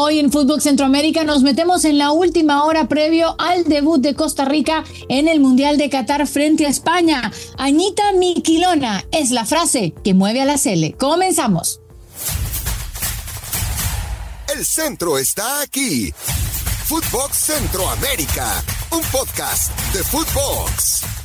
Hoy en Fútbol Centroamérica nos metemos en la última hora previo al debut de Costa Rica en el Mundial de Qatar frente a España. Añita Miquilona es la frase que mueve a la Cele. Comenzamos. El centro está aquí. Footbox Centroamérica, un podcast de Footbox.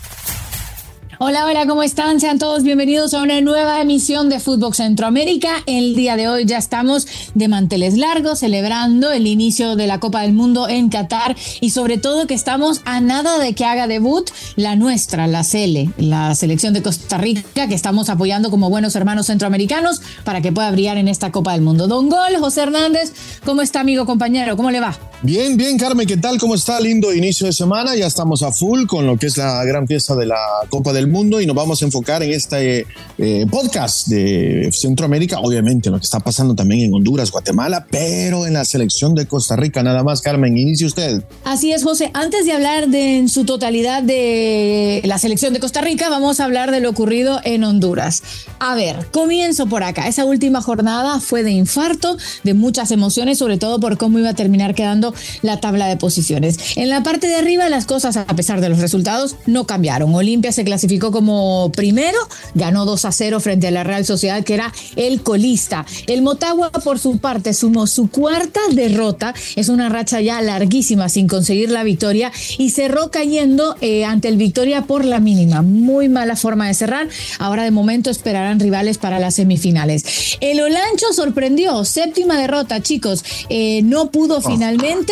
Hola, hola, ¿cómo están? Sean todos bienvenidos a una nueva emisión de Fútbol Centroamérica. El día de hoy ya estamos de manteles largos celebrando el inicio de la Copa del Mundo en Qatar y sobre todo que estamos a nada de que haga debut la nuestra, la CELE, la selección de Costa Rica que estamos apoyando como buenos hermanos centroamericanos para que pueda brillar en esta Copa del Mundo. Don Gol, José Hernández, ¿cómo está amigo compañero? ¿Cómo le va? Bien, bien, Carmen, ¿qué tal? ¿Cómo está? Lindo inicio de semana. Ya estamos a full con lo que es la gran fiesta de la Copa del Mundo y nos vamos a enfocar en este eh, podcast de Centroamérica, obviamente lo que está pasando también en Honduras, Guatemala, pero en la selección de Costa Rica nada más. Carmen, inicie usted. Así es, José. Antes de hablar de en su totalidad de la selección de Costa Rica, vamos a hablar de lo ocurrido en Honduras. A ver, comienzo por acá. Esa última jornada fue de infarto, de muchas emociones, sobre todo por cómo iba a terminar quedando la tabla de posiciones. En la parte de arriba las cosas, a pesar de los resultados, no cambiaron. Olimpia se clasificó como primero, ganó 2 a 0 frente a la Real Sociedad, que era el colista. El Motagua, por su parte, sumó su cuarta derrota. Es una racha ya larguísima sin conseguir la victoria y cerró cayendo eh, ante el Victoria por la mínima. Muy mala forma de cerrar. Ahora de momento esperarán rivales para las semifinales. El Olancho sorprendió, séptima derrota, chicos. Eh, no pudo oh. finalmente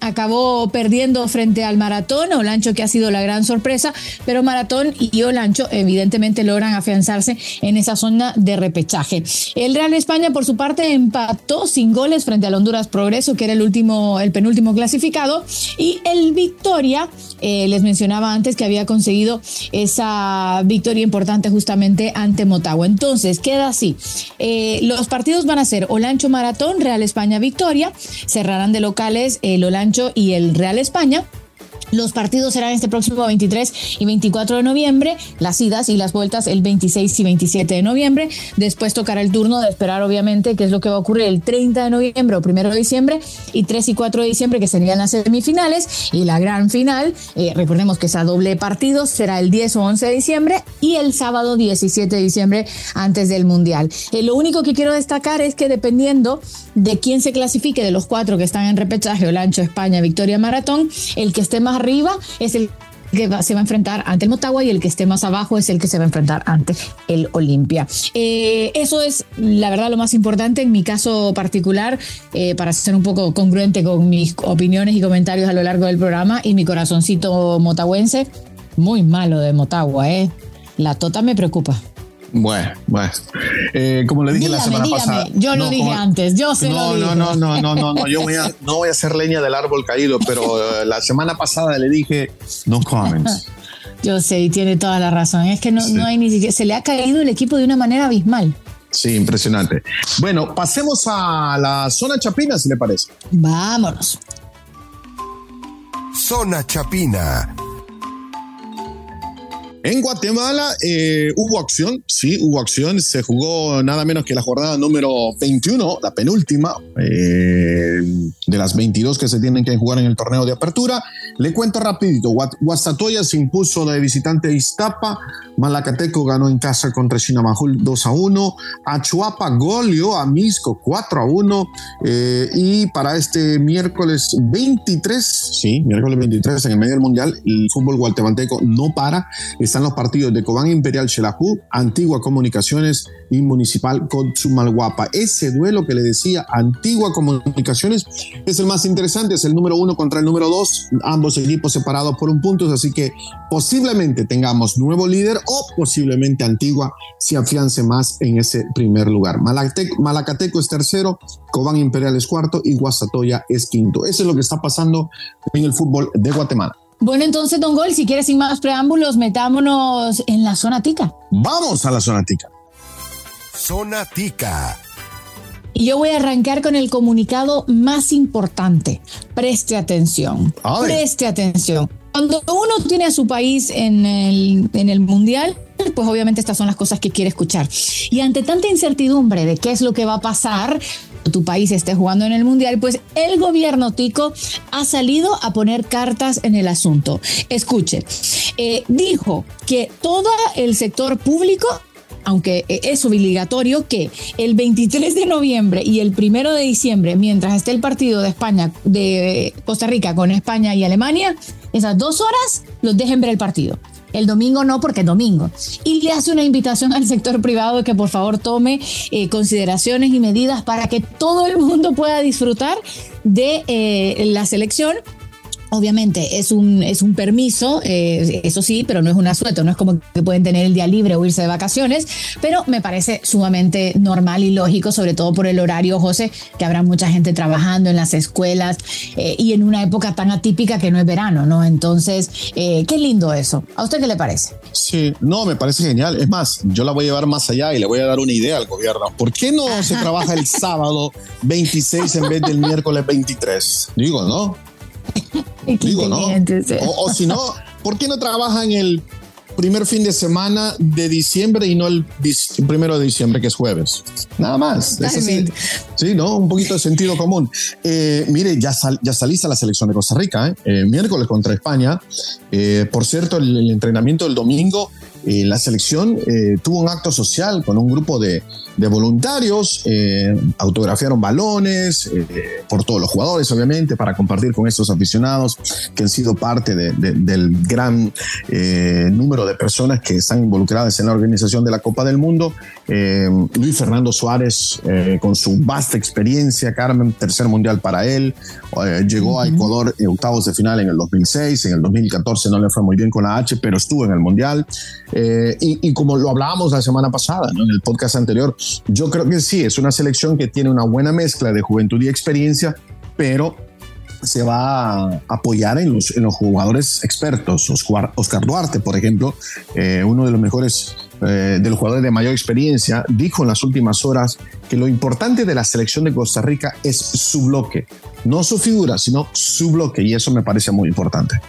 acabó perdiendo frente al Maratón, Olancho que ha sido la gran sorpresa, pero Maratón y Olancho evidentemente logran afianzarse en esa zona de repechaje. El Real España por su parte empató sin goles frente al Honduras Progreso, que era el último, el penúltimo clasificado, y el Victoria, eh, les mencionaba antes que había conseguido esa victoria importante justamente ante Motagua. Entonces, queda así. Eh, los partidos van a ser Olancho Maratón, Real España Victoria, cerrarán de locales el Olancho y el Real España. Los partidos serán este próximo 23 y 24 de noviembre, las idas y las vueltas el 26 y 27 de noviembre. Después tocará el turno de esperar, obviamente, qué es lo que va a ocurrir el 30 de noviembre o 1 de diciembre y 3 y 4 de diciembre, que serían las semifinales. Y la gran final, eh, recordemos que esa doble partido será el 10 o 11 de diciembre y el sábado 17 de diciembre antes del Mundial. Eh, lo único que quiero destacar es que dependiendo de quién se clasifique de los cuatro que están en repechaje, Olancho, España, Victoria, Maratón, el que esté más arriba es el que se va a enfrentar ante el Motagua y el que esté más abajo es el que se va a enfrentar ante el Olimpia. Eh, eso es la verdad lo más importante en mi caso particular, eh, para ser un poco congruente con mis opiniones y comentarios a lo largo del programa y mi corazoncito motahuense, muy malo de Motagua, ¿eh? La tota me preocupa. Bueno, bueno. Eh, como le dije la semana pasada. Yo lo dije antes, yo no, lo no, no, no, no, no, no, yo voy a, no voy a hacer leña del árbol caído, pero eh, la semana pasada le dije no comments. Yo sé, y tiene toda la razón. Es que no, no hay ni siquiera. Se le ha caído el equipo de una manera abismal. Sí, impresionante. Bueno, pasemos a la zona chapina, si le parece. Vámonos. Zona chapina en Guatemala eh, hubo acción, sí, hubo acción. Se jugó nada menos que la jornada número 21, la penúltima eh, de las 22 que se tienen que jugar en el torneo de apertura. Le cuento rapidito. Guastatoya se impuso de visitante a Iztapa. Malacateco ganó en casa contra Chinamajul 2 a 1. Achuapa goleó a Misco 4 a 1. Eh, y para este miércoles 23, sí, miércoles 23 en el medio del mundial, el fútbol guatemalteco no para están los partidos de Cobán Imperial Xelajú, Antigua Comunicaciones y Municipal Cochumalguapa. Ese duelo que le decía Antigua Comunicaciones es el más interesante, es el número uno contra el número dos, ambos equipos separados por un punto, así que posiblemente tengamos nuevo líder o posiblemente Antigua se afiance más en ese primer lugar. Malacateco es tercero, Cobán Imperial es cuarto y Guasatoya es quinto. Eso es lo que está pasando en el fútbol de Guatemala. Bueno, entonces, Don Gol, si quieres sin más preámbulos, metámonos en la zona tica. Vamos a la zona tica. Zona tica. Y yo voy a arrancar con el comunicado más importante. Preste atención. Preste atención. Cuando uno tiene a su país en el, en el mundial, pues obviamente estas son las cosas que quiere escuchar. Y ante tanta incertidumbre de qué es lo que va a pasar, tu país esté jugando en el Mundial, pues el gobierno tico ha salido a poner cartas en el asunto. Escuche, eh, dijo que todo el sector público aunque es obligatorio que el 23 de noviembre y el 1 de diciembre, mientras esté el partido de España, de Costa Rica con España y Alemania, esas dos horas los dejen ver el partido. El domingo no, porque es domingo. Y le hace una invitación al sector privado que por favor tome eh, consideraciones y medidas para que todo el mundo pueda disfrutar de eh, la selección Obviamente es un, es un permiso, eh, eso sí, pero no es un asueto, no es como que pueden tener el día libre o irse de vacaciones, pero me parece sumamente normal y lógico, sobre todo por el horario, José, que habrá mucha gente trabajando en las escuelas eh, y en una época tan atípica que no es verano, ¿no? Entonces, eh, qué lindo eso. ¿A usted qué le parece? Sí, no, me parece genial. Es más, yo la voy a llevar más allá y le voy a dar una idea al gobierno. ¿Por qué no se trabaja el sábado 26 en vez del miércoles 23? Digo, ¿no? Digo, ¿no? O, si no, ¿por qué no trabajan el primer fin de semana de diciembre y no el primero de diciembre, que es jueves? Nada más. sí, ¿no? Un poquito de sentido común. Eh, mire, ya, ya saliste a la selección de Costa Rica, ¿eh? eh miércoles contra España. Eh, por cierto, el, entrenamiento del domingo la selección tuvo un acto social con un grupo de, de voluntarios, eh, autografiaron balones eh, por todos los jugadores, obviamente, para compartir con estos aficionados que han sido parte del gran eh, número de personas que están involucradas en la organización de la Copa del Mundo. Luis Fernando Suárez, con su vasta experiencia, Carmen, tercer mundial para él, llegó a Ecuador en octavos de final en el 2006, en el 2014 no le fue muy bien con la H, pero estuvo en el mundial. Y, y, como lo hablábamos la semana pasada, ¿no? en el podcast anterior, yo creo que sí, es una selección que tiene una buena mezcla de juventud y experiencia, pero se va a apoyar en los, en los jugadores expertos. Oscar, Oscar Duarte, por ejemplo, eh, uno de los mejores, eh, de los jugadores de mayor experiencia, dijo en las últimas horas que lo importante de la selección de Costa Rica es su bloque, no su figura, sino su bloque, y eso me parece muy importante.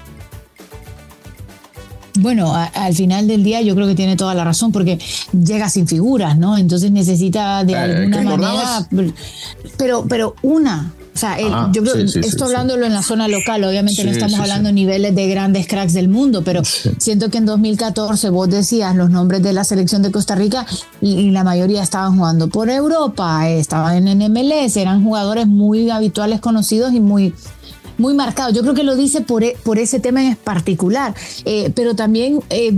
Bueno, al final del día yo creo que tiene toda la razón porque llega sin figuras, ¿no? Entonces necesita de eh, alguna manera, pero, pero una, o sea, ah, yo creo, esto hablándolo en la zona local, obviamente no estamos hablando de niveles de grandes cracks del mundo, pero siento que en 2014 vos decías los nombres de la selección de Costa Rica y, la mayoría estaban jugando por Europa, estaban en MLS, eran jugadores muy habituales, conocidos y muy muy marcado. Yo creo que lo dice por, e, por ese tema en particular, eh, pero también eh,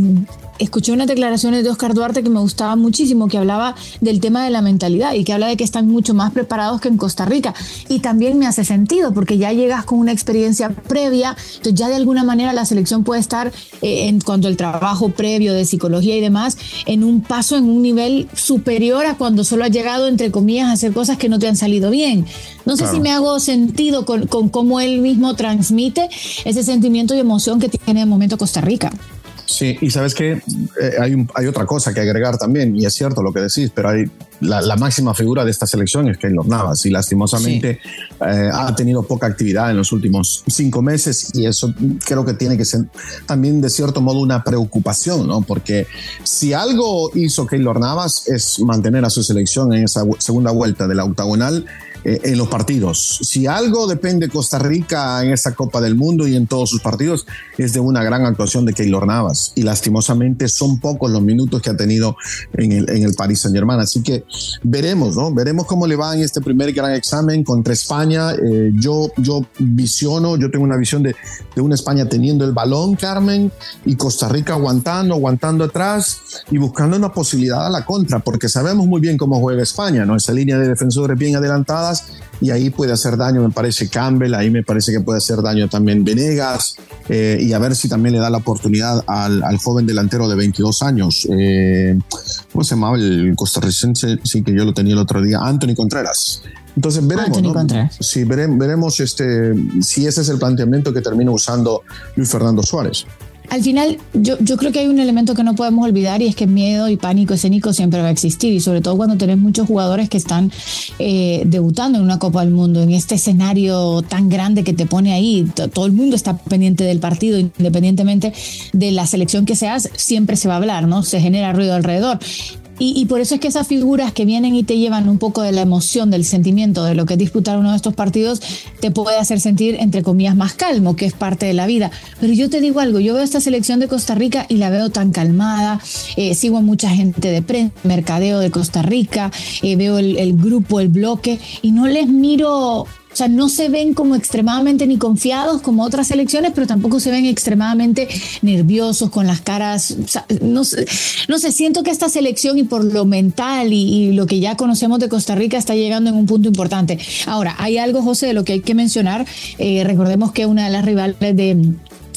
escuché unas declaraciones de Oscar Duarte que me gustaban muchísimo, que hablaba del tema de la mentalidad y que habla de que están mucho más preparados que en Costa Rica. Y también me hace sentido, porque ya llegas con una experiencia previa, entonces ya de alguna manera la selección puede estar, eh, en cuanto al trabajo previo de psicología y demás, en un paso, en un nivel superior a cuando solo has llegado, entre comillas, a hacer cosas que no te han salido bien. No sé si me hago sentido con, con cómo él mismo transmite ese sentimiento y emoción que tiene en el momento Costa Rica. Sí, y sabes que eh, hay, hay, otra cosa que agregar también, y es cierto lo que decís, pero hay la, máxima figura de esta selección es Keylor Navas, y lastimosamente eh, ha tenido poca actividad en los últimos cinco meses, y eso creo que tiene que ser también de cierto modo una preocupación, ¿no? Porque si algo hizo Keylor Navas es mantener a su selección en esa segunda vuelta de la octagonal eh, en los partidos. Si algo depende Costa Rica en esta Copa del Mundo y en todos sus partidos, es de una gran actuación de Keylor Navas. Y lastimosamente son pocos los minutos que ha tenido en el, en el Paris Saint Germain. Así que veremos, ¿no? Veremos cómo le va en este primer gran examen contra España. Eh, yo, yo visiono, yo tengo una visión de, de una España teniendo el balón, Carmen, y Costa Rica aguantando, aguantando atrás y buscando una posibilidad a la contra, porque sabemos muy bien cómo juega España, ¿no? Esa línea de defensores bien adelantada y ahí puede hacer daño, me parece Campbell, ahí me parece que puede hacer daño también Venegas eh, y a ver si también le da la oportunidad al, joven delantero de 22 años. Eh, ¿Cómo se llamaba el costarricense? Sí, que yo lo tenía el otro día, Anthony Contreras. Entonces veremos, ¿no? Sí, veremos este, si ese es el planteamiento que termina usando Luis Fernando Suárez al final yo, yo, creo que hay un elemento que no podemos olvidar y es que miedo y pánico escénico siempre va a existir y sobre todo cuando tenés muchos jugadores que están eh, debutando en una Copa del Mundo, en este escenario tan grande que te pone ahí, todo el mundo está pendiente del partido, independientemente de la selección que seas, siempre se va a hablar, ¿no? Se genera ruido alrededor Y, por eso es que esas figuras que vienen y te llevan un poco de la emoción, del sentimiento de lo que es disputar uno de estos partidos, te puede hacer sentir, entre comillas, más calmo, que es parte de la vida. Pero yo te digo algo, yo veo esta selección de Costa Rica y la veo tan calmada, eh, sigo a mucha gente de prensa, mercadeo de Costa Rica, eh, veo el, el grupo, el bloque, y no les miro o sea, no se ven como extremadamente ni confiados como otras selecciones, pero tampoco se ven extremadamente nerviosos con las caras. no, sé, no sé, siento que esta selección y por lo mental y, lo que ya conocemos de Costa Rica está llegando en un punto importante. Ahora, hay algo, José, de lo que hay que mencionar. Eh, recordemos que una de las rivales de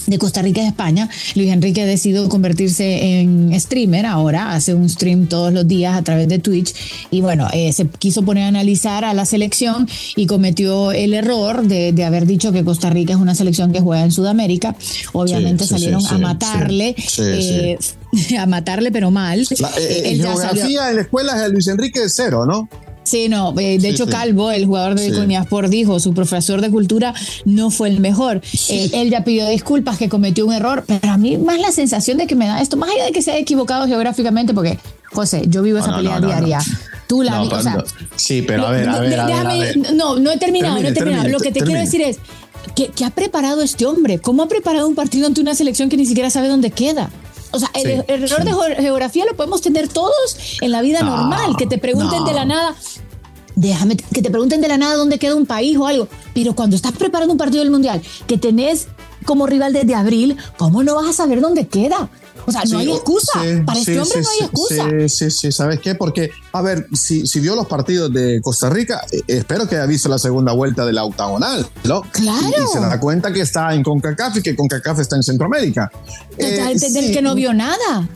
de Costa Rica y España. Luis Enrique ha decidido convertirse en streamer ahora, hace un stream todos los días a través de Twitch y bueno, eh, se quiso poner a analizar a la selección y cometió el error de, haber dicho que Costa Rica es una selección que juega en Sudamérica. Obviamente salieron a matarle. Eh, a matarle, pero mal. La, eh, geografía en la escuela de Luis Enrique es cero, ¿no? Sí, no, eh, de hecho Calvo, el jugador de por dijo, su profesor de cultura no fue el mejor. Eh, él ya pidió disculpas que cometió un error, pero a mí más la sensación de que me da esto, más allá de que se haya equivocado geográficamente, porque José, yo vivo esa pelea diaria. Tú la o sea, Sí, pero a ver, a ver, No, no he terminado, no he terminado. Lo que te quiero decir es, ¿qué, ¿qué ha preparado este hombre? ¿Cómo ha preparado un partido ante una selección que ni siquiera sabe dónde queda? O sea, el, error de geografía lo podemos tener todos en la vida normal, que te pregunten de la nada, déjame, que te pregunten de la nada dónde queda un país o algo, pero cuando estás preparando un partido del Mundial, que tenés como rival desde abril, ¿cómo no vas a saber dónde queda? O sea, no hay excusa. Para este hombre no hay excusa. Sí, sí, sí. ¿Sabes qué? Porque, a ver, si, si vio los partidos de Costa Rica, eh, espero que haya visto la segunda vuelta de la octagonal, ¿no? Claro. Y, se da cuenta que está en CONCACAF y que CONCACAF está en Centroamérica. Eh, del que no vio nada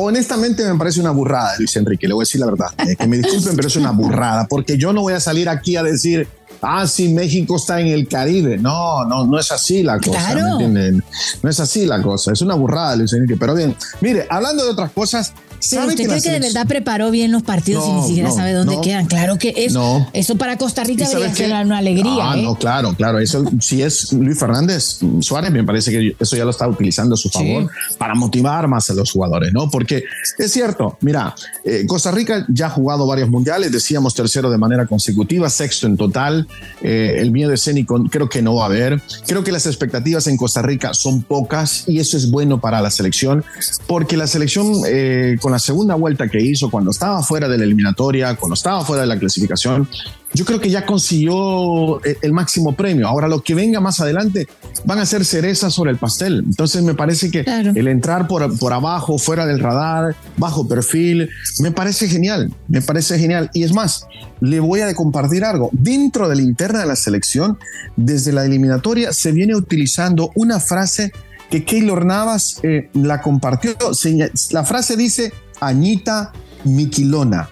honestamente me parece una burrada, Luis Enrique, le voy a decir la verdad. Eh, que me disculpen, pero es una burrada, porque yo no voy a salir aquí a decir, ah, sí, México está en el Caribe. No, no, no es así la cosa. ¿me entienden? No es así la cosa. Es una burrada, Luis Enrique. Pero bien, mire, hablando de otras cosas, pero usted cree que de verdad preparó bien los partidos y ni siquiera sabe dónde quedan. Claro que eso, eso para Costa Rica debería ser una alegría. Ah, no, claro, claro. Eso si es Luis Fernández Suárez, me parece que eso ya lo está utilizando a su favor para motivar más a los jugadores, ¿no? Porque es cierto, mira, eh, Costa Rica ya ha jugado varios mundiales, decíamos tercero de manera consecutiva, sexto en total. Eh, el miedo escénico creo que no va a haber. Creo que las expectativas en Costa Rica son pocas y eso es bueno para la selección, porque la selección eh, con la segunda vuelta que hizo, cuando estaba fuera de la eliminatoria, cuando estaba fuera de la clasificación, yo creo que ya consiguió el máximo premio. Ahora lo que venga más adelante van a ser cerezas sobre el pastel. Entonces me parece que el entrar por, por abajo, fuera del radar, bajo perfil, me parece genial, me parece genial. Y es más, le voy a compartir algo. Dentro de la interna de la selección, desde la eliminatoria se viene utilizando una frase que Keylor Navas eh, la compartió. La frase dice Añita Miquilona.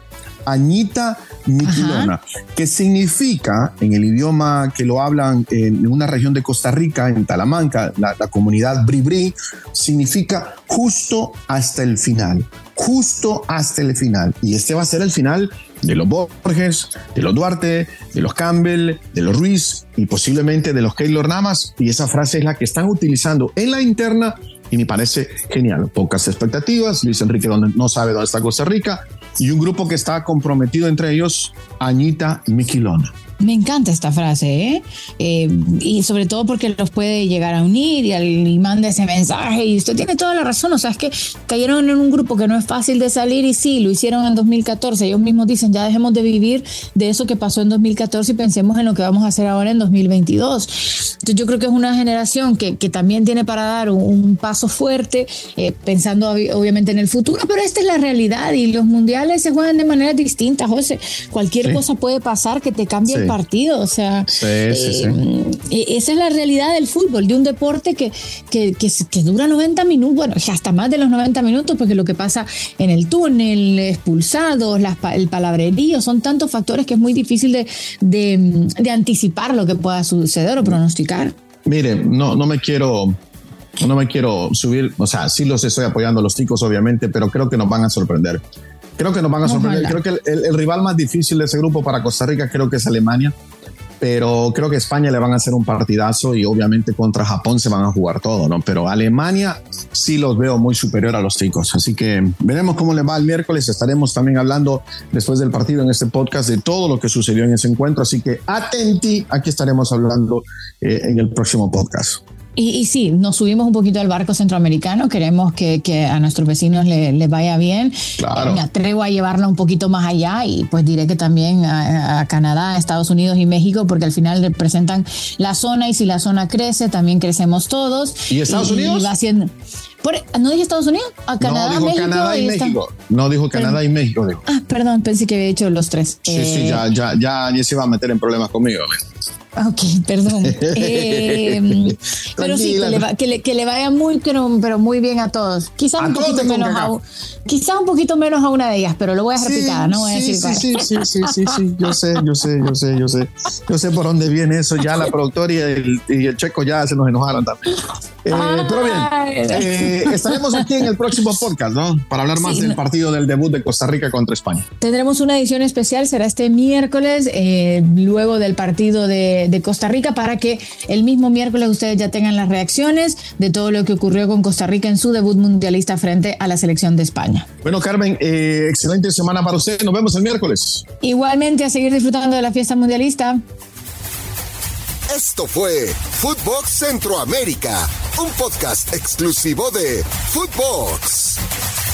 Añita Miquilona, que significa, en el idioma que lo hablan en una región de Costa Rica, en Talamanca, la, comunidad Bribri, significa justo hasta el final, justo hasta el final. Y este va a ser el final de los Borges, de los Duarte, de los Campbell, de los Ruiz y posiblemente de los Keylor Namas. Y esa frase es la que están utilizando en la interna y me parece genial. Pocas expectativas, Luis Enrique no sabe dónde está Costa Rica y un grupo que está comprometido entre ellos, Añita Miquilona. Me encanta esta frase, ¿eh? ¿eh? y sobre todo porque los puede llegar a unir y, y manda ese mensaje. Y usted tiene toda la razón, o sea, es que cayeron en un grupo que no es fácil de salir y sí, lo hicieron en 2014. Ellos mismos dicen, ya dejemos de vivir de eso que pasó en 2014 y pensemos en lo que vamos a hacer ahora en 2022. Entonces yo creo que es una generación que, que también tiene para dar un, paso fuerte, eh, pensando obviamente en el futuro, pero esta es la realidad y los mundiales se juegan de manera distinta, José. Cualquier cosa puede pasar que te cambie partido. O sea, eh, e-, esa es la realidad del fútbol, de un deporte que, que, que, dura 90 minutos, bueno, hasta más de los 90 minutos, porque lo que pasa en el túnel, expulsados, el palabrerío, son tantos factores que es muy difícil de, de, de anticipar lo que pueda suceder o pronosticar. Mire, no, no me quiero no me quiero subir, o sea, sí los estoy apoyando a los chicos, obviamente, pero creo que nos van a sorprender. Creo que nos van a sorprender. Creo que el, rival más difícil de ese grupo para Costa Rica creo que es Alemania. pero creo que España le van a hacer un partidazo y obviamente contra Japón se van a jugar todo, ¿no? Pero Alemania sí los veo muy superior a los chicos, así que veremos cómo le va el miércoles, estaremos también hablando después del partido en este podcast de todo lo que sucedió en ese encuentro, así que atenti, aquí estaremos hablando eh, en el próximo podcast. Y, sí, nos subimos un poquito al barco centroamericano, queremos que, a nuestros vecinos les vaya bien. Claro. Me atrevo a llevarla un poquito más allá y pues diré que también a, Canadá, Estados Unidos y México, porque al final representan la zona y si la zona crece, también crecemos todos. ¿Y Estados Unidos? va haciendo, ¿No dije Estados Unidos? A Canadá, no, dijo México, Canadá y, México. No dijo Canadá y México. Dijo. Ah, perdón, pensé que había dicho los tres. Sí, sí, eh, ya, ya, ya, ya se iba a meter en problemas conmigo. Ok, perdón. Eh, pero sí, que le, que, le, vaya muy, pero, muy bien a todos. Quizás un poquito menos a, quizás un poquito menos a una de ellas, pero lo voy a dejar sí, no voy a decir sí, sí, sí, sí, sí, sí, yo sé, yo sé, yo sé, yo sé. Yo sé por dónde viene eso. Ya la productora y el, y el checo ya se nos enojaron también. Eh, pero bien, eh, estaremos aquí en el próximo podcast, ¿no? Para hablar más del partido del debut de Costa Rica contra España. Tendremos una edición especial, será este miércoles, eh, luego del partido de, de, Costa Rica, para que el mismo miércoles ustedes ya tengan las reacciones de todo lo que ocurrió con Costa Rica en su debut mundialista frente a la selección de España. Bueno, Carmen, excelente semana para usted. Nos vemos el miércoles. Igualmente, a seguir disfrutando de la fiesta mundialista. Esto fue Footbox Centroamérica, un podcast exclusivo de Footbox.